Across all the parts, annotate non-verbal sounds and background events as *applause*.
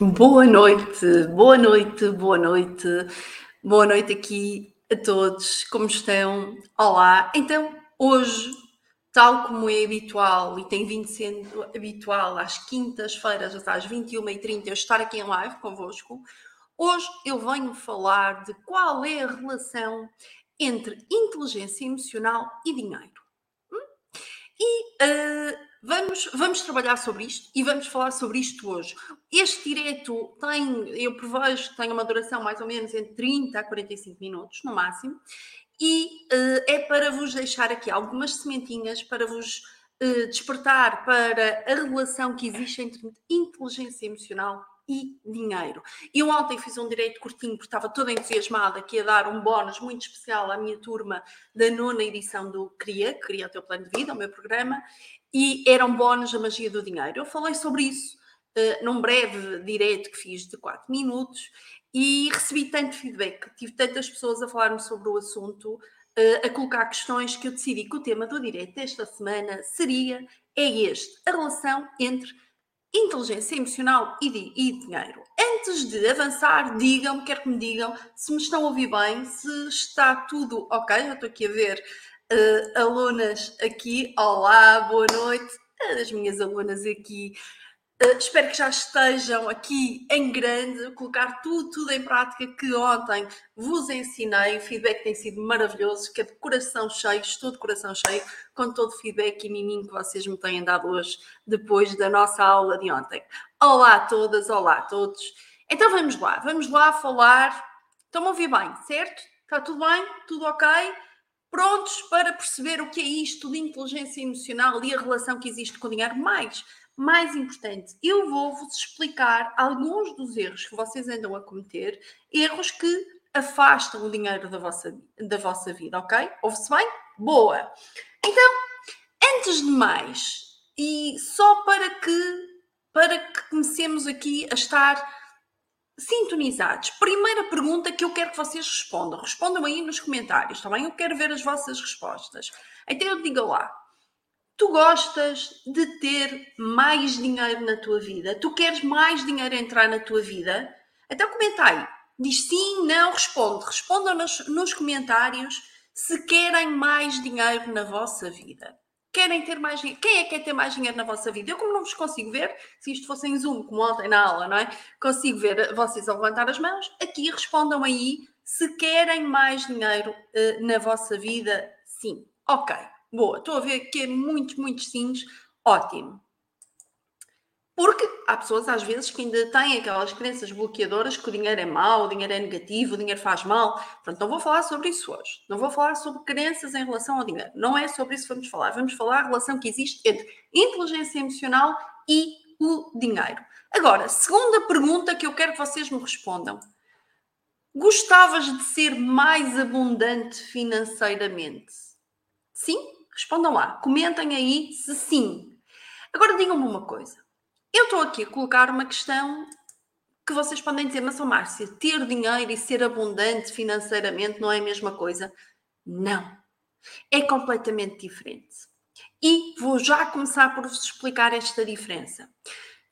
Boa noite, boa noite, boa noite, boa noite aqui a todos, como estão? Olá, então hoje, tal como é habitual e tem vindo sendo habitual às quintas-feiras, às 21h30, eu estar aqui em live convosco, hoje eu venho falar de qual é a relação entre inteligência emocional e dinheiro. Hum? E uh, Vamos, vamos trabalhar sobre isto e vamos falar sobre isto hoje. Este direto tem, eu prevejo que tem uma duração mais ou menos entre 30 a 45 minutos, no máximo, e uh, é para vos deixar aqui algumas sementinhas para vos uh, despertar para a relação que existe entre inteligência emocional e dinheiro. Eu ontem fiz um direito curtinho porque estava toda entusiasmada que ia dar um bónus muito especial à minha turma da nona edição do CRIA, Cria o Teu Plano de Vida, o meu programa, e era um bónus a magia do dinheiro. Eu falei sobre isso uh, num breve direto que fiz de 4 minutos e recebi tanto feedback, tive tantas pessoas a falar-me sobre o assunto, uh, a colocar questões que eu decidi que o tema do direto desta semana seria, é este, a relação entre inteligência emocional e, de, e dinheiro. Antes de avançar, digam-me, quero que me digam se me estão a ouvir bem, se está tudo ok, já estou aqui a ver uh, alunas aqui. Olá, boa noite. As minhas alunas aqui. Uh, espero que já estejam aqui em grande, colocar tudo, tudo em prática que ontem vos ensinei. O feedback tem sido maravilhoso, que é de coração cheio, estou de coração cheio, com todo o feedback e miminho que vocês me têm dado hoje, depois da nossa aula de ontem. Olá a todas, olá a todos. Então vamos lá, vamos lá falar. Estão a ouvir bem, certo? Está tudo bem? Tudo ok? Prontos para perceber o que é isto de inteligência emocional e a relação que existe com o dinheiro. Mais, mais importante, eu vou-vos explicar alguns dos erros que vocês andam a cometer, erros que afastam o dinheiro da vossa, da vossa vida, ok? Ouve-se bem? Boa! Então, antes de mais, e só para que, para que comecemos aqui a estar sintonizados. Primeira pergunta que eu quero que vocês respondam. Respondam aí nos comentários, está bem? Eu quero ver as vossas respostas. Então eu diga lá. Tu gostas de ter mais dinheiro na tua vida? Tu queres mais dinheiro entrar na tua vida? Então comenta aí. Diz sim, não, responde. Respondam nos, nos comentários se querem mais dinheiro na vossa vida querem ter mais dinheiro. Quem é que quer ter mais dinheiro na vossa vida? Eu, como não vos consigo ver, se isto fosse em Zoom, como ontem na aula, não é? Consigo ver vocês a levantar as mãos. Aqui respondam aí se querem mais dinheiro uh, na vossa vida. Sim. Ok. Boa. Estou a ver que é muitos, muitos sims. Ótimo. Porque há pessoas, às vezes, que ainda têm aquelas crenças bloqueadoras que o dinheiro é mau, o dinheiro é negativo, o dinheiro faz mal. Portanto, não vou falar sobre isso hoje. Não vou falar sobre crenças em relação ao dinheiro. Não é sobre isso que vamos falar. Vamos falar a relação que existe entre inteligência emocional e o dinheiro. Agora, segunda pergunta que eu quero que vocês me respondam. Gostavas de ser mais abundante financeiramente? Sim? Respondam lá. Comentem aí se sim. Agora digam-me uma coisa. Eu estou aqui a colocar uma questão que vocês podem dizer, mas, oh, Márcia, ter dinheiro e ser abundante financeiramente não é a mesma coisa? Não. É completamente diferente. E vou já começar por vos explicar esta diferença.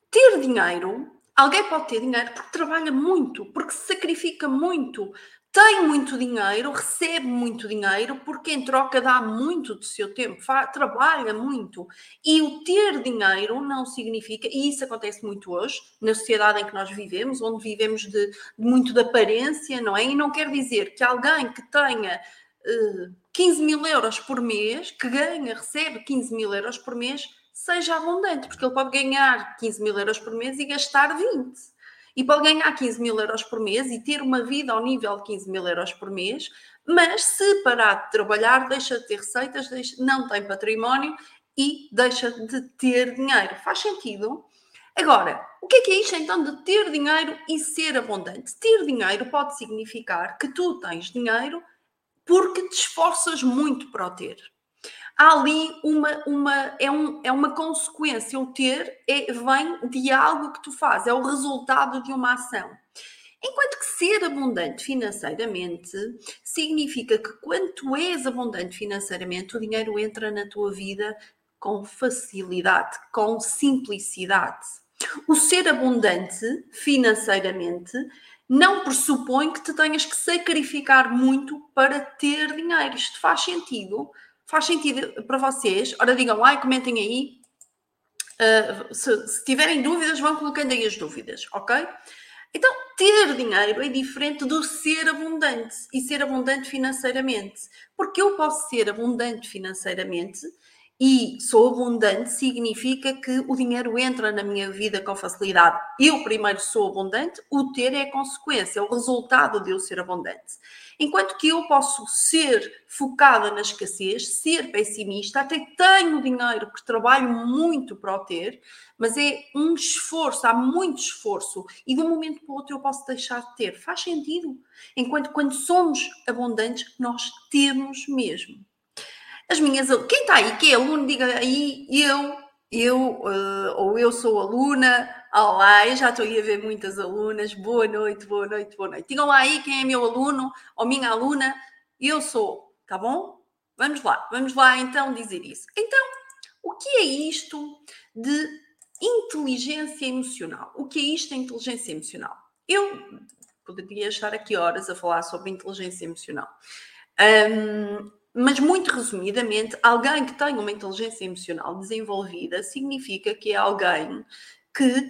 Ter dinheiro, alguém pode ter dinheiro porque trabalha muito, porque se sacrifica muito, tem muito dinheiro, recebe muito dinheiro, porque em troca dá muito do seu tempo, trabalha muito. E o ter dinheiro não significa, e isso acontece muito hoje, na sociedade em que nós vivemos, onde vivemos de, de muito de aparência, não é? E não quer dizer que alguém que tenha uh, eh, 15 mil euros por mês, que ganha, recebe 15 mil euros por mês, seja abundante, porque ele pode ganhar 15 mil euros por mês e gastar 20 e pode ganhar 15 mil euros por mês e ter uma vida ao nível de 15 mil euros por mês, mas se parar de trabalhar, deixa de ter receitas, deixa, não tem património e deixa de ter dinheiro. Faz sentido? Agora, o que é que é isto então de ter dinheiro e ser abundante? Ter dinheiro pode significar que tu tens dinheiro porque te esforças muito para o ter há ali uma, uma, é, um, é uma consequência. O ter é, vem de algo que tu fazes, é o resultado de uma ação. Enquanto que ser abundante financeiramente significa que quando és abundante financeiramente, o dinheiro entra na tua vida com facilidade, com simplicidade. O ser abundante financeiramente não pressupõe que te tenhas que sacrificar muito para ter dinheiro. Isto faz sentido? Faz sentido para vocês? Ora, digam lá e comentem aí. Uh, se, se tiverem dúvidas, vão colocando aí as dúvidas, ok? Então, ter dinheiro é diferente do ser abundante e ser abundante financeiramente. Porque eu posso ser abundante financeiramente e sou abundante significa que o dinheiro entra na minha vida com facilidade. Eu primeiro sou abundante, o ter é consequência, é o resultado de eu ser abundante. Enquanto que eu posso ser focada na escassez, ser pessimista, até tenho dinheiro, porque trabalho muito para o ter, mas é um esforço, há muito esforço, e de um momento para o outro eu posso deixar de ter. Faz sentido? Enquanto quando somos abundantes, nós temos mesmo. As minhas quem está aí, que é aluno, diga aí, eu, eu, uh, ou eu sou aluna, olá, eu já estou aí a ver muitas alunas, boa noite, boa noite, boa noite. Digam lá aí quem é meu aluno ou minha aluna, eu sou, tá bom? Vamos lá, vamos lá então dizer isso. Então, o que é isto de inteligência emocional? O que é isto de inteligência emocional? Eu poderia estar aqui horas a falar sobre inteligência emocional. Um, mas, muito resumidamente, alguém que tem uma inteligência emocional desenvolvida significa que é alguém que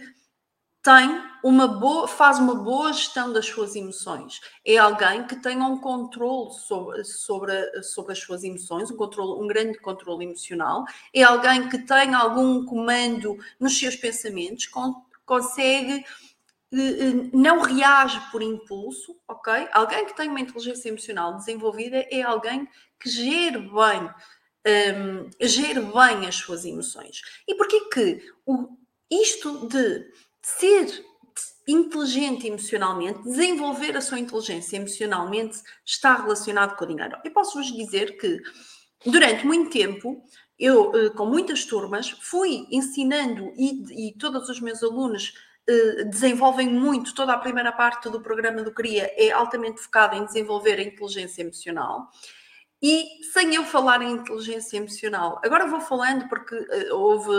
tem uma boa, faz uma boa gestão das suas emoções. É alguém que tem um controle sobre, sobre, sobre as suas emoções, um, controle, um grande controle emocional. É alguém que tem algum comando nos seus pensamentos, con consegue não reage por impulso, ok? Alguém que tem uma inteligência emocional desenvolvida é alguém que gere bem, um, gere bem as suas emoções. E porquê que o, isto de ser inteligente emocionalmente, desenvolver a sua inteligência emocionalmente, está relacionado com o dinheiro? Eu posso vos dizer que durante muito tempo eu, eh, com muitas turmas, fui ensinando e, e todos os meus alunos eh, desenvolvem muito, toda a primeira parte do programa do CRIA é altamente focada em desenvolver a inteligência emocional. E sem eu falar em inteligência emocional, agora vou falando porque uh, houve,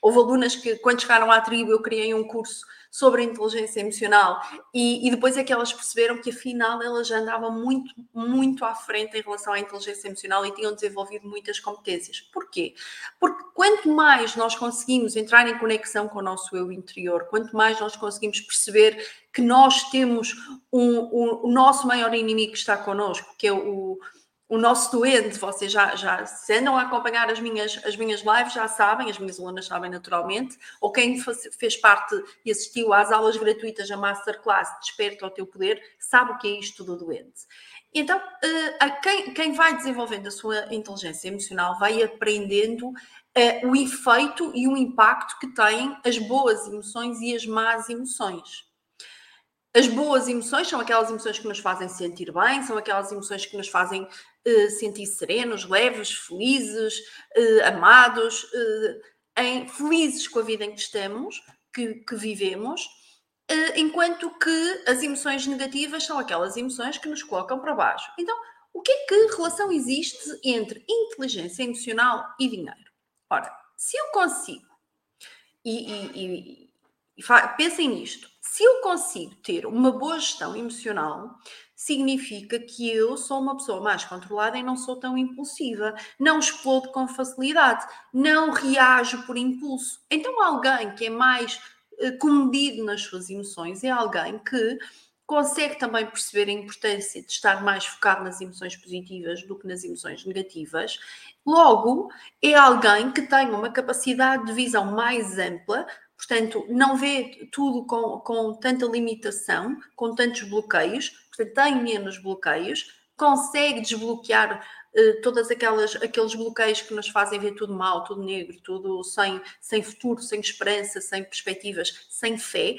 houve alunas que, quando chegaram à tribo, eu criei um curso sobre inteligência emocional e, e, depois é que elas perceberam que afinal elas já andavam muito, muito à frente em relação à inteligência emocional e tinham desenvolvido muitas competências. Porquê? Porque quanto mais nós conseguimos entrar em conexão com o nosso eu interior, quanto mais nós conseguimos perceber que nós temos um, um, o nosso maior inimigo que está connosco, que é o o nosso doente, vocês já, já se andam a acompanhar as minhas, as minhas lives, já sabem, as minhas alunas sabem naturalmente, ou quem fez parte e assistiu às aulas gratuitas da Masterclass Desperta o Teu Poder, sabe o que é isto do doente. Então, eh, quem, quem vai desenvolvendo a sua inteligência emocional vai aprendendo uh, o efeito e o impacto que têm as boas emoções e as más emoções. As boas emoções são aquelas emoções que nos fazem sentir bem, são aquelas emoções que nos fazem uh, sentir serenos, leves, felizes, uh, amados, uh, em, felizes com a vida em que estamos, que, que vivemos, enquanto que as emoções negativas são aquelas emoções que nos colocam para baixo. Então, o que é que relação existe entre inteligência emocional e dinheiro? Ora, se eu consigo, e, e, e, e pensem nisto, se eu consigo ter uma boa gestão emocional, significa que eu sou uma pessoa mais controlada e não sou tão impulsiva, não explodo com facilidade, não reajo por impulso. Então, alguém que é mais uh, comedido nas suas emoções é alguém que consegue também perceber a importância de estar mais focado nas emoções positivas do que nas emoções negativas. Logo, é alguém que tem uma capacidade de visão mais ampla, portanto, não vê tudo com, com tanta limitação, com tantos bloqueios, portanto, tem menos bloqueios, consegue desbloquear uh, todas aquelas aqueles bloqueios que nos fazem ver tudo mal, tudo negro, tudo sem, sem futuro, sem esperança, sem perspectivas, sem fé.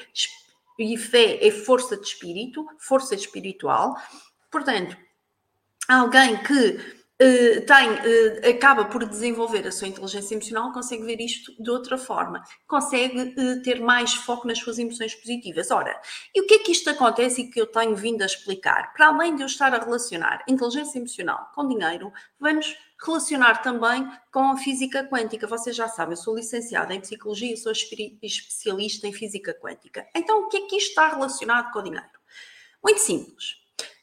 E fé é força de espírito, força espiritual. Portanto, alguém que Uh, tem, uh, acaba por desenvolver a sua inteligência emocional, consegue ver isto de outra forma, consegue uh, ter mais foco nas suas emoções positivas. Ora, e o que é que isto acontece e que eu tenho vindo a explicar? Para além de eu estar a relacionar inteligência emocional com dinheiro, vamos relacionar também com a física quântica. Vocês já sabem, eu sou licenciada em psicologia, sou especialista em física quântica. Então, o que é que isto está relacionado com o dinheiro? Muito simples.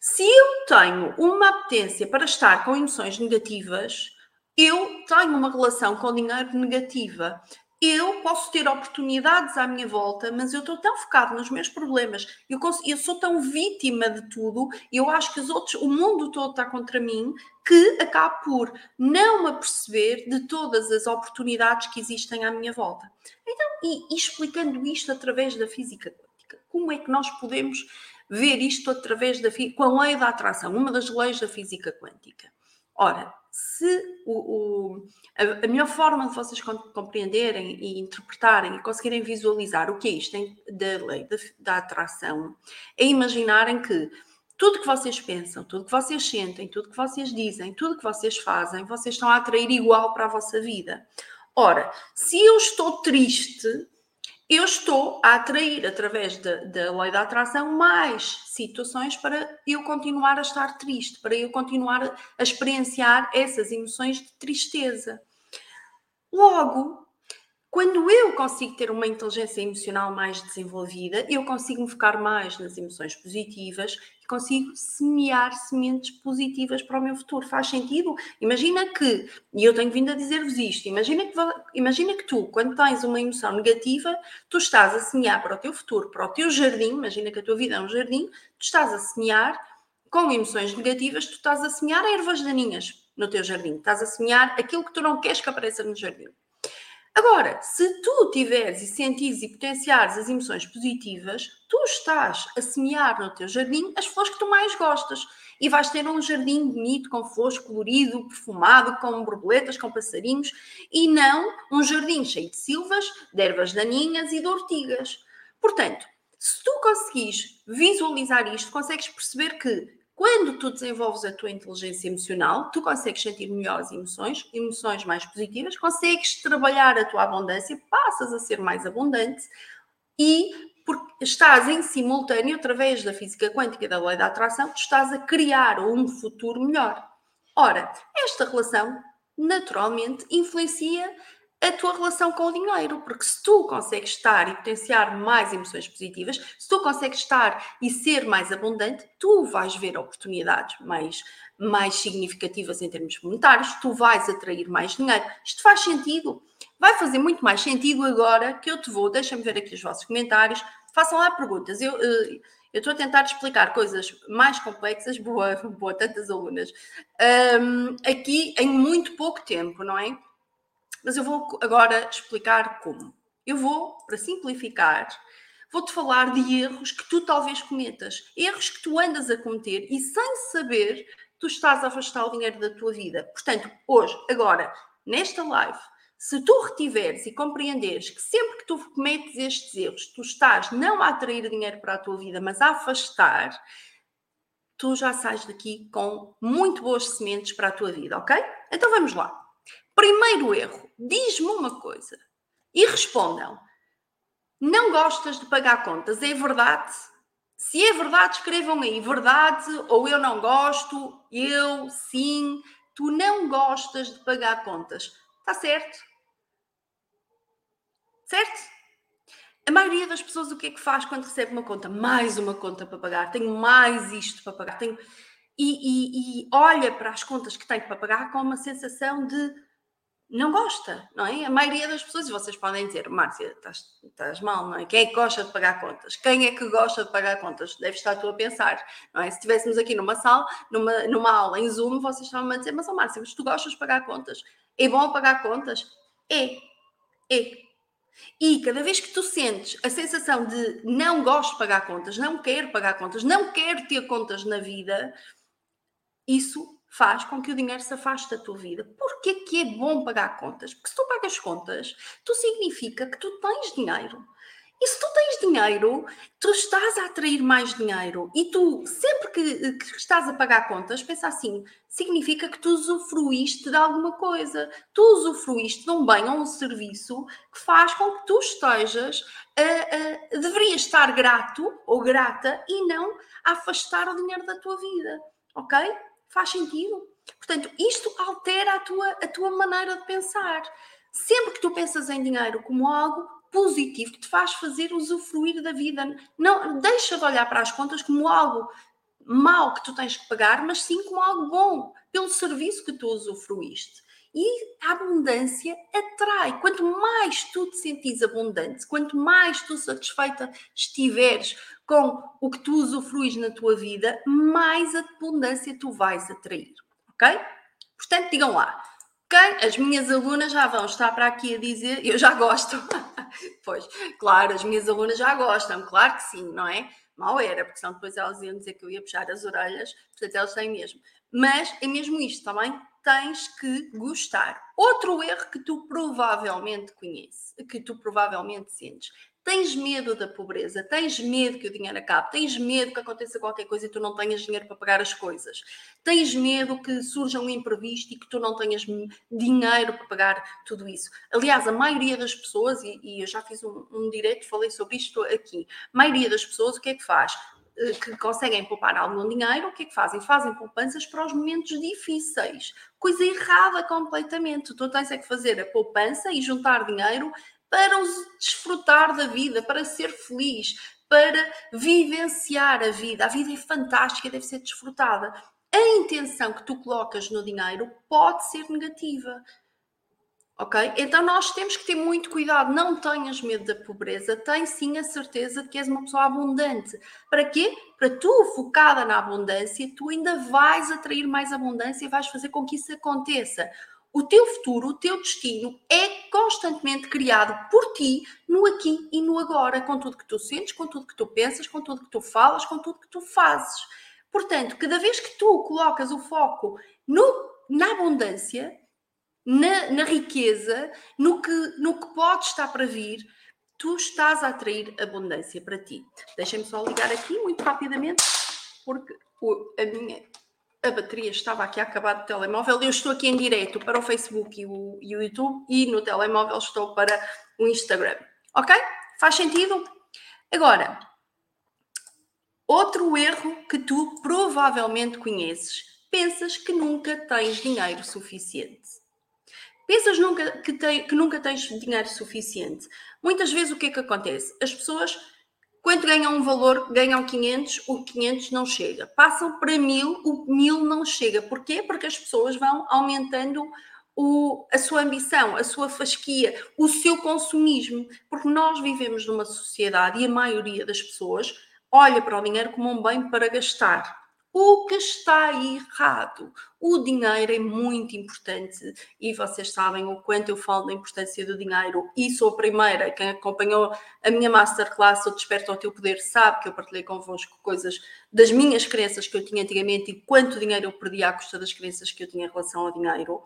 Se eu tenho uma apetência para estar com emoções negativas, eu tenho uma relação com o dinheiro negativa eu posso ter oportunidades à minha volta, mas eu estou tão focado nos meus problemas, eu, eu, sou tão vítima de tudo, eu acho que os outros, o mundo todo está contra mim, que acabo por não me aperceber de todas as oportunidades que existem à minha volta. Então, e, e explicando isto através da física quântica, como é que nós podemos ver isto através da com a lei da atração, uma das leis da física quântica? Ora, se o, o, a, a, melhor forma de vocês compreenderem e interpretarem e conseguirem visualizar o que é isto da lei da, da atração é imaginarem que tudo que vocês pensam, tudo que vocês sentem, tudo que vocês dizem, tudo que vocês fazem, vocês estão a atrair igual para a vossa vida. Ora, se eu estou triste, eu estou a atrair, através da, lei da atração, mais situações para eu continuar a estar triste, para eu continuar a experienciar essas emoções de tristeza. Logo, quando eu consigo ter uma inteligência emocional mais desenvolvida, eu consigo me focar mais nas emoções positivas consigo semear sementes positivas para o meu futuro. Faz sentido? Imagina que, e eu tenho vindo a dizer-vos isto, imagina que, imagina que tu, quando tens uma emoção negativa, tu estás a semear para o teu futuro, para o teu jardim, imagina que a tua vida é um jardim, tu estás a semear com emoções negativas, tu estás a semear ervas daninhas no teu jardim, estás a semear aquilo que tu não queres que apareça no jardim. Agora, se tu tiveres e sentires e potenciares as emoções positivas, tu estás a semear no teu jardim as flores que tu mais gostas. E vais ter um jardim bonito, com flores colorido, perfumado, com borboletas, com passarinhos, e não um jardim cheio de silvas, de ervas daninhas e de ortigas. Portanto, se tu conseguis visualizar isto, consegues perceber que quando tu desenvolves a tua inteligência emocional, tu consegues sentir melhores emoções, emoções mais positivas, consegues trabalhar a tua abundância, passas a ser mais abundante e porque estás em simultâneo, através da física quântica e da lei da atração, tu estás a criar um futuro melhor. Ora, esta relação naturalmente influencia a tua relação com o dinheiro, porque se tu consegues estar e potenciar mais emoções positivas, se tu consegues estar e ser mais abundante, tu vais ver oportunidades mais, mais significativas em termos monetários, tu vais atrair mais dinheiro. Isto faz sentido? Vai fazer muito mais sentido agora que eu te vou, deixa-me ver aqui os vossos comentários, façam lá perguntas. Eu, eh, eu estou a tentar explicar coisas mais complexas, boa, *laughs* boa tantas alunas, um, aqui em muito pouco tempo, não é? Mas eu vou agora explicar como. Eu vou, para simplificar, vou-te falar de erros que tu talvez cometas, erros que tu andas a cometer e sem saber tu estás a afastar o dinheiro da tua vida. Portanto, hoje, agora, nesta live, se tu retiveres e compreenderes que sempre que tu cometes estes erros, tu estás não a atrair dinheiro para a tua vida, mas a afastar, tu já sais daqui com muito boas sementes para a tua vida, ok? Então vamos lá. Primeiro erro, diz-me uma coisa e respondam. Não gostas de pagar contas, é verdade? Se é verdade, escrevam aí verdade ou eu não gosto, eu sim, tu não gostas de pagar contas. Está certo? Certo? A maioria das pessoas o que é que faz quando recebe uma conta? Mais uma conta para pagar, tenho mais isto para pagar, tenho... E, e, e olha para as contas que tem para pagar com uma sensação de não gosta, não é? A maioria das pessoas, e vocês podem dizer, Márcia, estás, estás, mal, não é? Quem é que gosta de pagar contas? Quem é que gosta de pagar contas? Deve estar tu a pensar, não é? Se estivéssemos aqui numa sala, numa, numa aula em Zoom, vocês estavam a dizer, mas, oh, Márcia, mas tu gostas de pagar contas? É bom pagar contas? É, é. E cada vez que tu sentes a sensação de não gosto de pagar contas, não quero pagar contas, não quero ter contas na vida, isso faz com que o dinheiro se afaste da tua vida. Porquê que é bom pagar contas? Porque se tu pagas contas, tu significa que tu tens dinheiro. E se tu tens dinheiro, tu estás a atrair mais dinheiro. E tu, sempre que, que, estás a pagar contas, pensa assim: significa que tu usufruíste de alguma coisa. Tu usufruíste de um bem ou um serviço que faz com que tu estejas. A, a, deverias estar grato ou grata e não afastar o dinheiro da tua vida. Ok? Faz sentido? Portanto, isto altera a tua, a tua maneira de pensar. Sempre que tu pensas em dinheiro como algo positivo que te faz fazer usufruir da vida, não deixa de olhar para as contas como algo mau que tu tens que pagar, mas sim como algo bom pelo serviço que tu usufruíste. E a abundância atrai. Quanto mais tu te sentires abundante, quanto mais tu satisfeita estiveres com o que tu usufruis na tua vida, mais abundância tu vais atrair. Ok? Portanto, digam lá. Okay? As minhas alunas já vão estar para aqui a dizer, eu já gosto. *laughs* pois, claro, as minhas alunas já gostam, claro que sim, não é? Mal era, porque senão depois elas iam dizer que eu ia puxar as orelhas, portanto elas têm mesmo. Mas é mesmo isto também, tens que gostar. Outro erro que tu provavelmente conheces, que tu provavelmente sentes, tens medo da pobreza, tens medo que o dinheiro acabe, tens medo que aconteça qualquer coisa e tu não tenhas dinheiro para pagar as coisas, tens medo que surja um imprevisto e que tu não tenhas dinheiro para pagar tudo isso. Aliás, a maioria das pessoas, e, e eu já fiz um, um direito, falei sobre isto aqui, a maioria das pessoas o que é que faz? Eh, que conseguem poupar algum dinheiro, o que é que fazem? Fazem poupanças para os momentos difíceis. Coisa errada completamente. Tu tens é que fazer a poupança e juntar dinheiro para desfrutar da vida, para ser feliz, para vivenciar a vida. A vida é fantástica, deve ser desfrutada. A intenção que tu colocas no dinheiro pode ser negativa. Ok? Então nós temos que ter muito cuidado. Não tenhas medo da pobreza, tens sim a certeza de que és uma pessoa abundante. Para quê? Para tu, focada na abundância, tu ainda vais atrair mais abundância e vais fazer com que isso aconteça. O teu futuro, o teu destino é constantemente criado por ti no aqui e no agora, com tudo que tu sentes, com tudo que tu pensas, com tudo que tu falas, com tudo que tu fazes. Portanto, cada vez que tu colocas o foco no, na abundância, na, na riqueza, no que, no que pode estar para vir, tu estás a atrair abundância para ti. Deixem-me só ligar aqui muito rapidamente, porque a minha a bateria estava aqui a acabar do telemóvel. Eu estou aqui em direto para o Facebook e o, e o YouTube e no telemóvel estou para o Instagram. Ok? Faz sentido? Agora, outro erro que tu provavelmente conheces. Pensas que nunca tens dinheiro suficiente. Pensas nunca que, te, que nunca tens dinheiro suficiente. Muitas vezes o que é que acontece? As pessoas quando ganham um valor, ganham 500, o 500 não chega. Passam para 1000, o 1000 não chega. Porquê? Porque as pessoas vão aumentando o, a sua ambição, a sua fasquia, o seu consumismo. Porque nós vivemos numa sociedade e a maioria das pessoas olha para o dinheiro como um bem para gastar. O que está errado? O dinheiro é muito importante e vocês sabem o quanto eu falo da importância do dinheiro e sou a primeira. Quem acompanhou a minha masterclass, o Desperta ao Teu Poder, sabe que eu partilhei convosco coisas das minhas crenças que eu tinha antigamente e quanto dinheiro eu perdi à custa das crenças que eu tinha em relação ao dinheiro.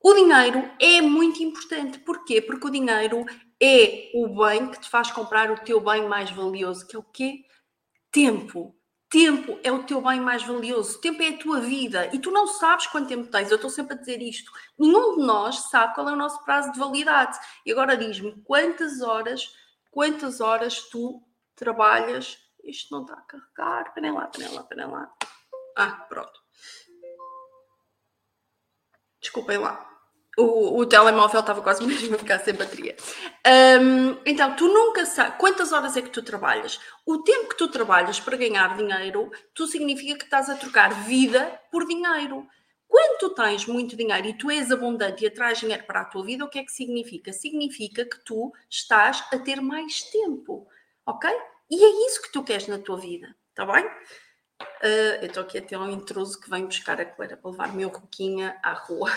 O dinheiro é muito importante. Porquê? Porque o dinheiro é o bem que te faz comprar o teu bem mais valioso, que é o quê? Tempo Tempo é o teu bem mais valioso, tempo é a tua vida e tu não sabes quanto tempo tens. Eu estou sempre a dizer isto. Nenhum de nós sabe qual é o nosso prazo de validade. E agora diz-me quantas horas, quantas horas tu trabalhas. Isto não está a carregar. Espera lá, espera lá, espera lá. Ah, pronto. Desculpem lá o, o telemóvel estava quase *laughs* mesmo a ficar sem bateria. Um, então, tu nunca sabes quantas horas é que tu trabalhas. O tempo que tu trabalhas para ganhar dinheiro, tu significa que estás a trocar vida por dinheiro. Quando tu tens muito dinheiro e tu és abundante e atrás dinheiro para a tua vida, o que é que significa? Significa que tu estás a ter mais tempo, ok? E é isso que tu queres na tua vida, está bem? Uh, eu estou aqui a ter um intruso que vem buscar a Clara para levar meu roquinha à rua.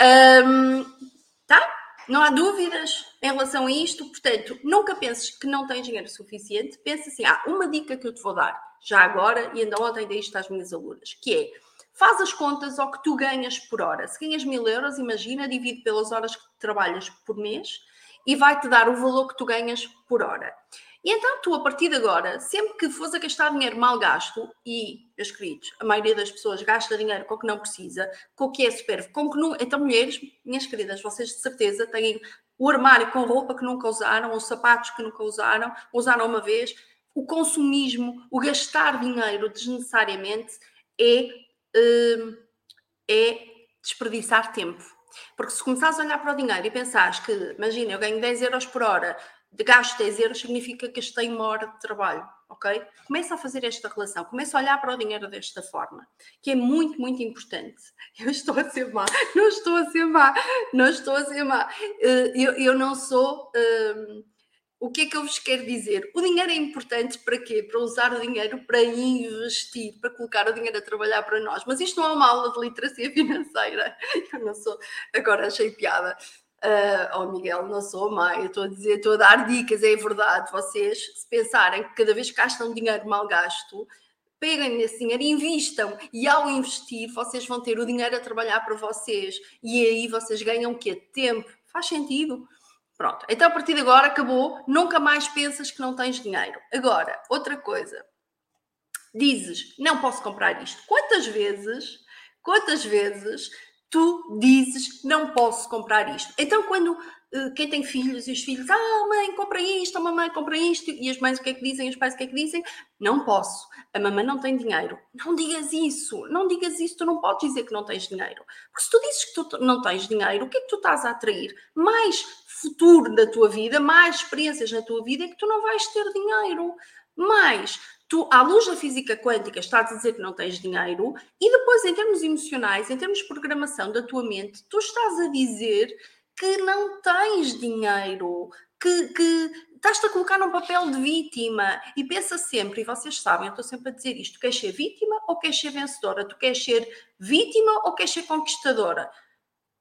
Um, tá? Não há dúvidas em relação a isto. Portanto, nunca penses que não tens dinheiro suficiente. Pensa assim: ah, uma dica que eu te vou dar já agora, e ainda ontem dei isto às minhas alunas, que é faz as contas ao que tu ganhas por hora. Se ganhas mil euros, imagina, divide pelas horas que trabalhas por mês e vai-te dar o valor que tu ganhas por hora. E então tu, a partir de agora, sempre que fores a gastar dinheiro mal gasto, e, meus queridos, a maioria das pessoas gasta dinheiro com o que não precisa, com o que é supérfluo, com o que não... Então, mulheres, minhas queridas, vocês de certeza têm o armário com roupa que nunca usaram, os sapatos que nunca usaram, usaram uma vez. O consumismo, o gastar dinheiro desnecessariamente é... Hum, é desperdiçar tempo. Porque se começares a olhar para o dinheiro e pensares que, imagina, eu ganho 10 euros por hora, de gasto 10 euros significa que gastei uma hora de trabalho, ok? Começa a fazer esta relação, começa a olhar para o dinheiro desta forma, que é muito, muito importante. Eu estou a ser má, não estou a ser má, não estou a ser má. Eh, eu, eu não sou. Um, o que é que eu vos quero dizer? O dinheiro é importante para quê? Para usar o dinheiro para investir, para colocar o dinheiro a trabalhar para nós. Mas isto não é uma aula de literacia *laughs* financeira. Eu não sou, agora achei piada. Uh, oh Miguel, não sou má, estou a dizer, estou a dar dicas, é verdade. Vocês, se pensarem que cada vez que gastam dinheiro mal gasto, peguem nesse dinheiro e invistam. E ao investir, vocês vão ter o dinheiro a trabalhar para vocês. E aí vocês ganham o quê? Tempo. Faz sentido? Pronto, então a partir de agora acabou, nunca mais pensas que não tens dinheiro. Agora, outra coisa, dizes, não posso comprar isto. Quantas vezes, quantas vezes tu dizes, não posso comprar isto? Então, quando uh, quem tem filhos e os filhos, ah, mãe, compra isto, a mamãe compra isto, e as mães o que é que dizem, os pais o que é que dizem? Não posso, a mamãe não tem dinheiro. Não digas isso, não digas isso, tu não podes dizer que não tens dinheiro. Porque se tu dizes que tu não tens dinheiro, o que é que tu estás a atrair? Mais futuro da tua vida, mais experiências na tua vida, é que tu não vais ter dinheiro. Mais, tu, à luz da física quântica, estás a dizer que não tens dinheiro, e depois, em termos emocionais, em termos de programação da tua mente, tu estás a dizer que não tens dinheiro, que, que estás-te a colocar num papel de vítima. E pensa sempre, e vocês sabem, eu estou sempre a dizer isto: tu queres ser vítima ou queres ser vencedora? Tu queres ser vítima ou queres ser conquistadora?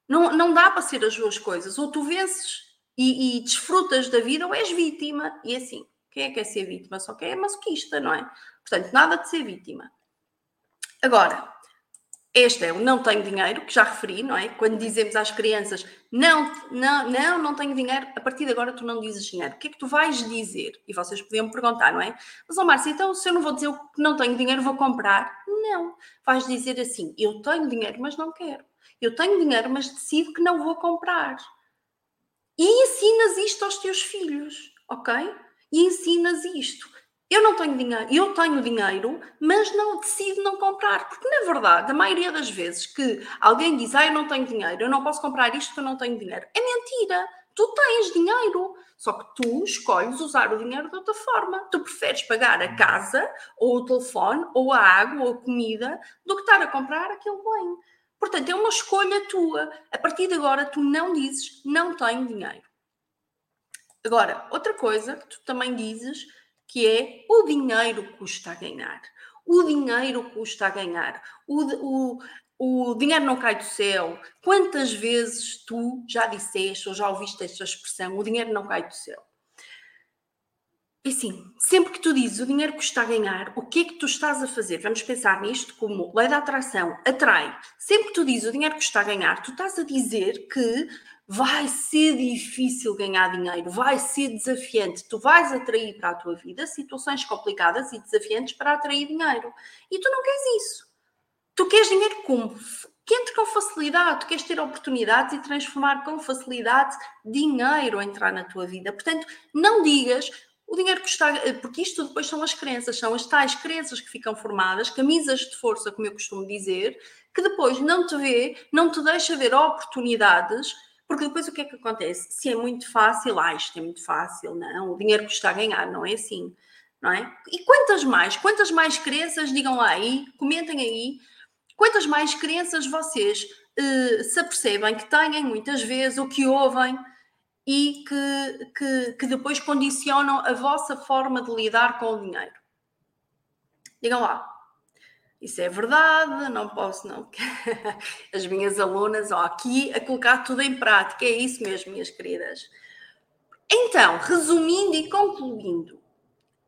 Não, não dá para ser as duas coisas. Ou tu vences e, e, desfrutas da vida ou és vítima. E assim, quem é que quer ser vítima? Só quem é masoquista, não é? Portanto, nada de ser vítima. Agora, este é o não tenho dinheiro, que já referi, não é? Quando dizemos às crianças não, não, não, não tenho dinheiro, a partir de agora tu não dizes dinheiro. O que é que tu vais dizer? E vocês podiam me perguntar, não é? Mas, ó oh, Márcia, então se eu não vou dizer que não tenho dinheiro, vou comprar? Não. Vais dizer assim, eu tenho dinheiro, mas não quero. Eu tenho dinheiro, mas decido que não vou comprar. E ensinas isto aos teus filhos, ok? E ensinas isto. Eu não tenho dinheiro, eu tenho dinheiro, mas não decido não comprar. Porque, na verdade, a maioria das vezes que alguém diz, ah, eu não tenho dinheiro, eu não posso comprar isto porque eu não tenho dinheiro, é mentira. Tu tens dinheiro, só que tu escolhes usar o dinheiro de outra forma. Tu preferes pagar a casa, ou o telefone, ou a água, ou a comida, do que estar a comprar aquele bem. Portanto, é uma escolha tua. A partir de agora, tu não dizes não tenho dinheiro. Agora, outra coisa que tu também dizes que é o dinheiro custa a ganhar. O dinheiro custa a ganhar. O, o, o dinheiro não cai do céu. Quantas vezes tu já disseste ou já ouviste esta expressão? O dinheiro não cai do céu. E sim, sempre que tu dizes o dinheiro custa a ganhar, o que é que tu estás a fazer? Vamos pensar nisto como lei da atração, atrai. Sempre que tu dizes o dinheiro custa a ganhar, tu estás a dizer que vai ser difícil ganhar dinheiro, vai ser desafiante. Tu vais atrair para a tua vida situações complicadas e desafiantes para atrair dinheiro. E tu não queres isso. Tu queres dinheiro como? Que entre com facilidade, tu queres ter oportunidades e transformar com facilidade dinheiro a entrar na tua vida. Portanto, não digas o dinheiro custa, eh, porque isto depois são as crenças, são as tais crenças que ficam formadas, camisas de força, como eu costumo dizer, que depois não te vê, não te deixa ver oportunidades, porque depois o que é que acontece? Se é muito fácil, ah, isto é muito fácil, não, o dinheiro custa a ganhar, não é assim, não é? E quantas mais, quantas mais crenças, digam lá aí, comentem aí, quantas mais crenças vocês uh, se apercebem que têm muitas vezes, ou que ouvem, e que, que, que depois condicionam a vossa forma de lidar com o dinheiro. Digam lá, isso é verdade, não posso, não. *laughs* As minhas alunas, ó, aqui a colocar tudo em prática, é isso mesmo, minhas queridas. Então, resumindo e concluindo,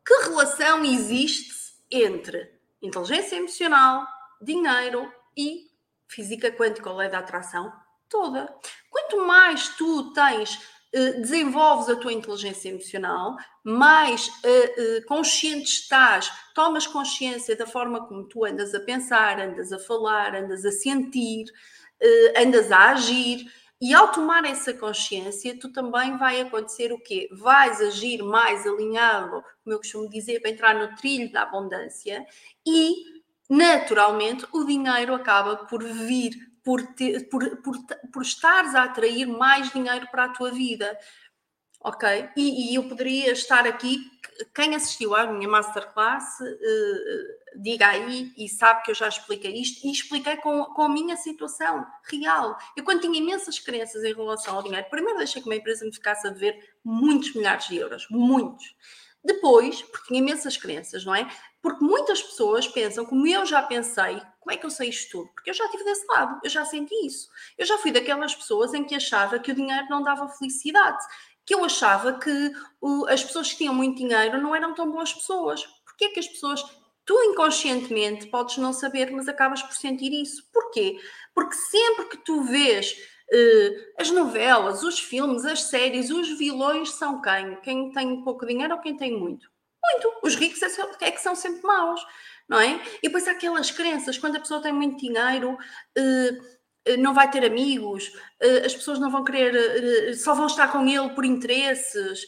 que relação existe entre inteligência emocional, dinheiro e física quântica, lei da atração? Toda. Quanto mais tu tens desenvolves a tua inteligência emocional, mais uh, uh, consciente estás, tomas consciência da forma como tu andas a pensar, andas a falar, andas a sentir, andas a agir. E ao tomar essa consciência, tu também vai acontecer o quê? Vais agir mais alinhado, como eu costumo dizer, para entrar no trilho da abundância e, naturalmente, o dinheiro acaba por vir por, ter, por, por, por estares a atrair mais dinheiro para a tua vida. Ok? E, e eu poderia estar aqui, quem assistiu à minha masterclass, uh, diga aí e sabe que eu já expliquei isto e expliquei com, com a minha situação real. Eu, quando tinha imensas crenças em relação ao dinheiro, primeiro deixei que uma empresa me ficasse a dever muitos milhares de euros, muitos. Depois, porque tinha imensas crenças, não é? Porque muitas pessoas pensam, como eu já pensei, como é que eu sei isto tudo? Porque eu já estive desse lado, eu já senti isso. Eu já fui daquelas pessoas em que achava que o dinheiro não dava felicidade, que eu achava que as pessoas que tinham muito dinheiro não eram tão boas pessoas. Porquê que as pessoas, tu inconscientemente podes não saber, mas acabas por sentir isso? Porquê? Porque sempre que tu vês uh, as novelas, os filmes, as séries, os vilões são quem? Quem tem pouco dinheiro ou quem tem muito? Muito. Os ricos é, é que são sempre maus, não é? E depois há aquelas crenças, quando a pessoa tem muito dinheiro, uh, não vai ter amigos, uh, as pessoas não vão querer, só vão estar com ele por interesses.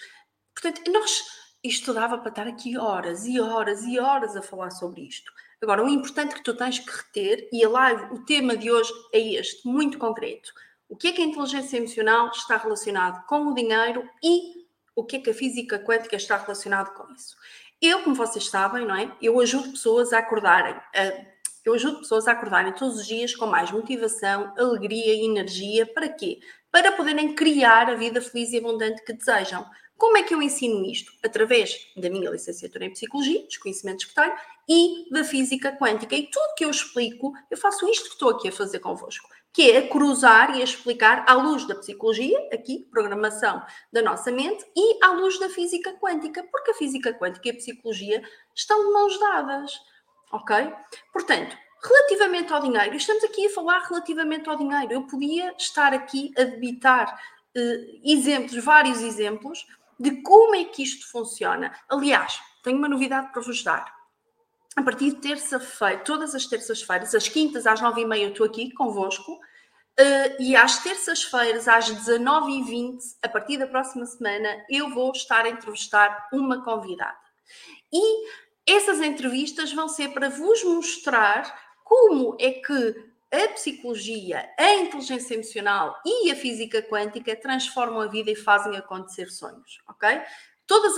Portanto, nós isto dava para estar aqui horas e horas e horas a falar sobre isto. Agora, o importante que tu tens que reter, e a live, o tema de hoje é este, muito concreto. O que é que a inteligência emocional está relacionado com o dinheiro e o que é que a física quântica está relacionado com isso. Eu, como vocês sabem, não é? Eu ajudo pessoas a acordarem, a, eu ajudo pessoas a acordarem todos os dias com mais motivação, alegria e energia. Para quê? Para poderem criar a vida feliz e abundante que desejam. Como é que eu ensino isto? Através da minha licenciatura em Psicologia, dos conhecimentos que tenho, e da Física Quântica. E tudo que eu explico, eu faço isto que estou aqui a fazer convosco que é cruzar e a explicar à luz da psicologia, aqui, programação da nossa mente, e à luz da física quântica, porque a física quântica e a psicologia estão de mãos dadas, ok? Portanto, relativamente ao dinheiro, estamos aqui a falar relativamente ao dinheiro, eu podia estar aqui a debitar uh, exemplos, vários exemplos, de como é que isto funciona. Aliás, tenho uma novidade para vos dar a partir de terça-feira, todas as terças-feiras, às quintas às nove e meia, eu estou aqui convosco. Uh, e às terças-feiras, às 19h20, a partir da próxima semana, eu vou estar a entrevistar uma convidada. E essas entrevistas vão ser para vos mostrar como é que a psicologia, a inteligência emocional e a física quântica transformam a vida e fazem acontecer sonhos, ok? Todos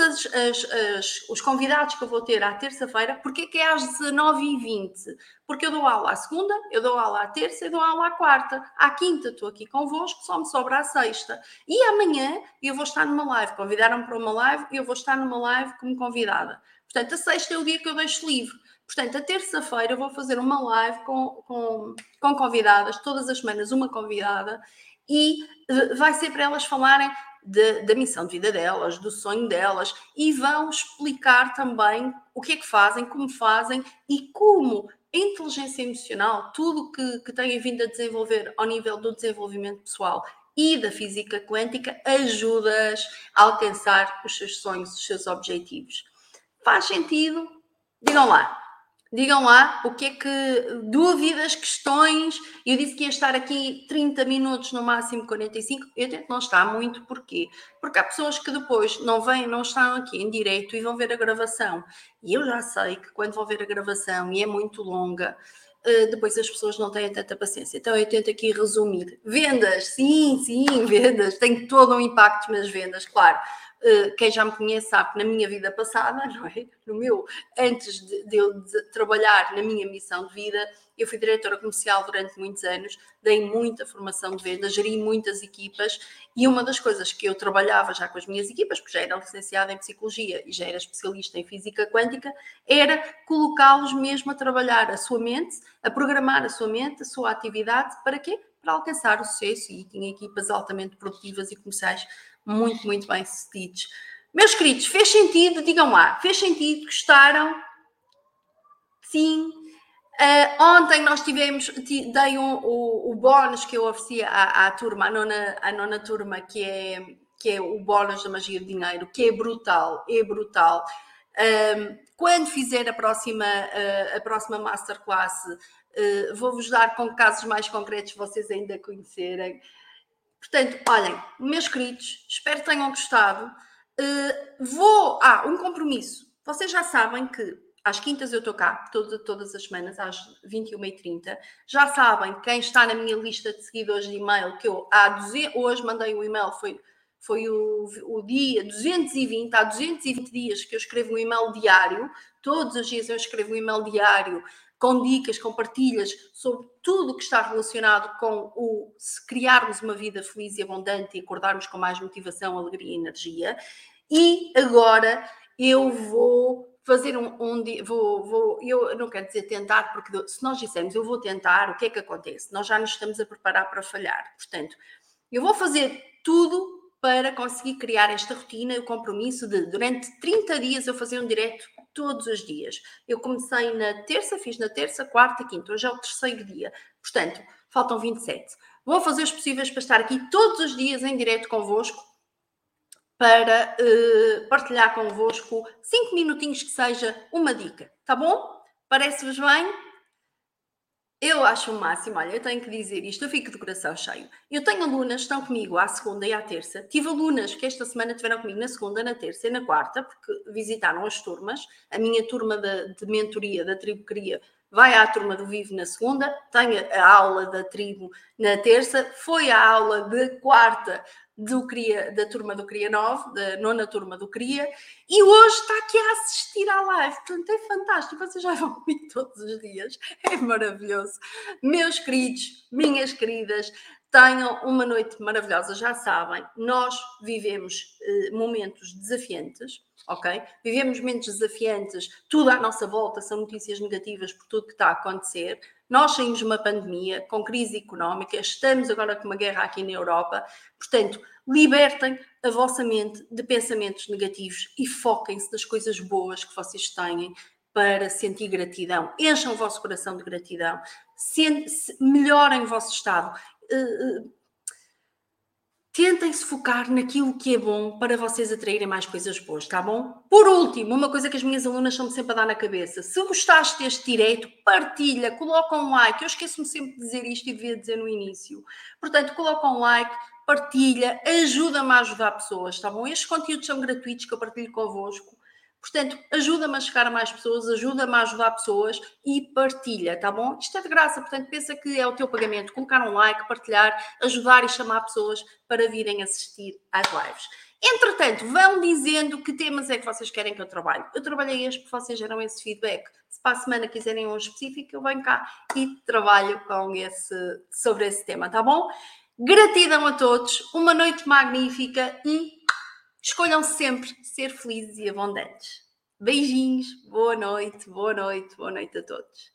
os convidados que eu vou ter à terça-feira, porque é que é às 19h20? Porque eu dou aula à segunda, eu dou aula à terça e dou aula à quarta. À quinta estou aqui convosco, só me sobra à sexta. E amanhã eu vou estar numa live. Convidaram-me para uma live e eu vou estar numa live como convidada. Portanto, a sexta é o dia que eu deixo livre. Portanto, a terça-feira eu vou fazer uma live com, com, com convidadas, todas as semanas uma convidada, e eh, vai ser para elas falarem de, da missão de vida delas, do sonho delas, e vão explicar também o que é que fazem, como fazem e como a inteligência emocional, tudo que, que têm vindo a desenvolver ao nível do desenvolvimento pessoal e da física quântica, ajuda-as a alcançar os seus sonhos, os seus objetivos. Faz sentido? Digam lá. Digam lá o que é que. dúvidas, questões. Eu disse que ia estar aqui 30 minutos, no máximo 45. Eu tento não estar muito, porquê? Porque há pessoas que depois não vêm, não estão aqui em direito e vão ver a gravação. E eu já sei que quando vão ver a gravação e é muito longa, eh, depois as pessoas não têm tanta paciência. Então eu tento aqui resumir. Vendas, sim, sim, vendas. Tem todo um impacto nas vendas, claro quem já me conhece sabe que na minha vida passada, *laughs* não é? No meu, antes de, de eu de trabalhar na minha missão de vida, eu fui diretora comercial durante muitos anos, dei muita formação de venda, geri muitas equipas e uma das coisas que eu trabalhava já com as minhas equipas, porque já era licenciada em psicologia e já era especialista em física quântica, era colocá-los mesmo a trabalhar a sua mente, a programar a sua mente, a sua atividade, para quê? Para alcançar o sucesso e tinha equipas altamente produtivas e comerciais muito, muito bem sucedidos. Meus queridos, fez sentido? Digam lá, fez sentido? Gostaram? Sim. Uh, ontem nós tivemos, dei um, o, o bónus que eu ofereci à, à turma, à nona, à nona turma, que é, que é o bónus da magia do dinheiro, que é brutal, é brutal. Um, quando fizer a próxima, uh, a próxima masterclass, vou-vos dar com casos mais concretos, vocês ainda conhecerem. Portanto, olhem, meus queridos, espero que tenham gostado. Uh, vou. Ah, um compromisso. Vocês já sabem que Às quintas eu estou cá, todas, as semanas, às 21h30. Já sabem, quem está na minha lista de seguidores de e-mail, que eu há 200, hoje mandei o um e-mail, foi, foi o, o dia 220, há 220 dias que eu escrevo um e-mail diário. Todos os dias eu escrevo um e-mail diário com dicas, com partilhas sobre tudo o que está relacionado com o se criarmos uma vida feliz e abundante e acordarmos com mais motivação, alegria e energia. E agora eu vou fazer um, um vou, vou, eu não quero dizer tentar, porque se nós dissermos eu vou tentar, o que é que acontece? Nós já nos estamos a preparar para falhar. Portanto, eu vou fazer tudo para conseguir criar esta rotina, o compromisso de durante 30 dias eu fazer um direto todos os dias. Eu comecei na terça, fiz na terça, quarta, quinta, hoje é o terceiro dia. Portanto, faltam 27. Vou fazer os possíveis para estar aqui todos os dias em direto convosco para uh, partilhar convosco cinco minutinhos que seja uma dica, tá bom? Parece-vos bem? Eu acho o máximo, olha, eu tenho que dizer isto, eu fico de coração cheio. Eu tenho alunas que estão comigo à segunda e à terça. Tive alunas que esta semana estiveram comigo na segunda, na terça e na quarta, porque visitaram as turmas. A minha turma de, de mentoria da Tribo Cria vai à turma do Vivo na segunda, tem a aula da tribo na terça, foi à aula de quarta do Cria, da turma do Cria 9, da nona turma do Cria, e hoje está aqui a assistir à live. Portanto, é fantástico. Vocês já vão comigo todos os dias. É maravilhoso. Meus queridos, minhas queridas, tenham uma noite maravilhosa. Já sabem, nós vivemos eh, momentos desafiantes, ok? Vivemos momentos desafiantes, tudo à nossa volta são notícias negativas por tudo que está a acontecer. Nós saímos de uma pandemia com crise económica, estamos agora com uma guerra aqui na Europa. Portanto, libertem a vossa mente de pensamentos negativos e foquem-se nas coisas boas que vocês têm para sentir gratidão. Encham o vosso coração de gratidão, melhorem o vosso estado. Tentem se focar naquilo que é bom para vocês atraírem mais coisas boas, tá bom? Por último, uma coisa que as minhas alunas estão sempre a dar na cabeça: se gostaste deste direito, partilha, coloca um like. Eu esqueço-me sempre de dizer isto e devia dizer no início. Portanto, coloca um like, partilha, ajuda-me a ajudar pessoas, tá bom? Estes conteúdos são gratuitos que eu partilho convosco. Portanto, ajuda-me a chegar a mais pessoas, ajuda-me a ajudar pessoas e partilha, tá bom? Isto é de graça, portanto, pensa que é o teu pagamento. Colocar um like, partilhar, ajudar e chamar pessoas para virem assistir às lives. Entretanto, vão dizendo que temas é que vocês querem que eu trabalhe. Eu trabalhei este porque vocês geram esse feedback. Se para a semana quiserem um específico, eu venho cá e trabalho com esse, sobre esse tema, tá bom? Gratidão a todos, uma noite magnífica e Escolham sempre ser felizes e abundantes. Beijinhos, boa noite, boa noite, boa noite a todos.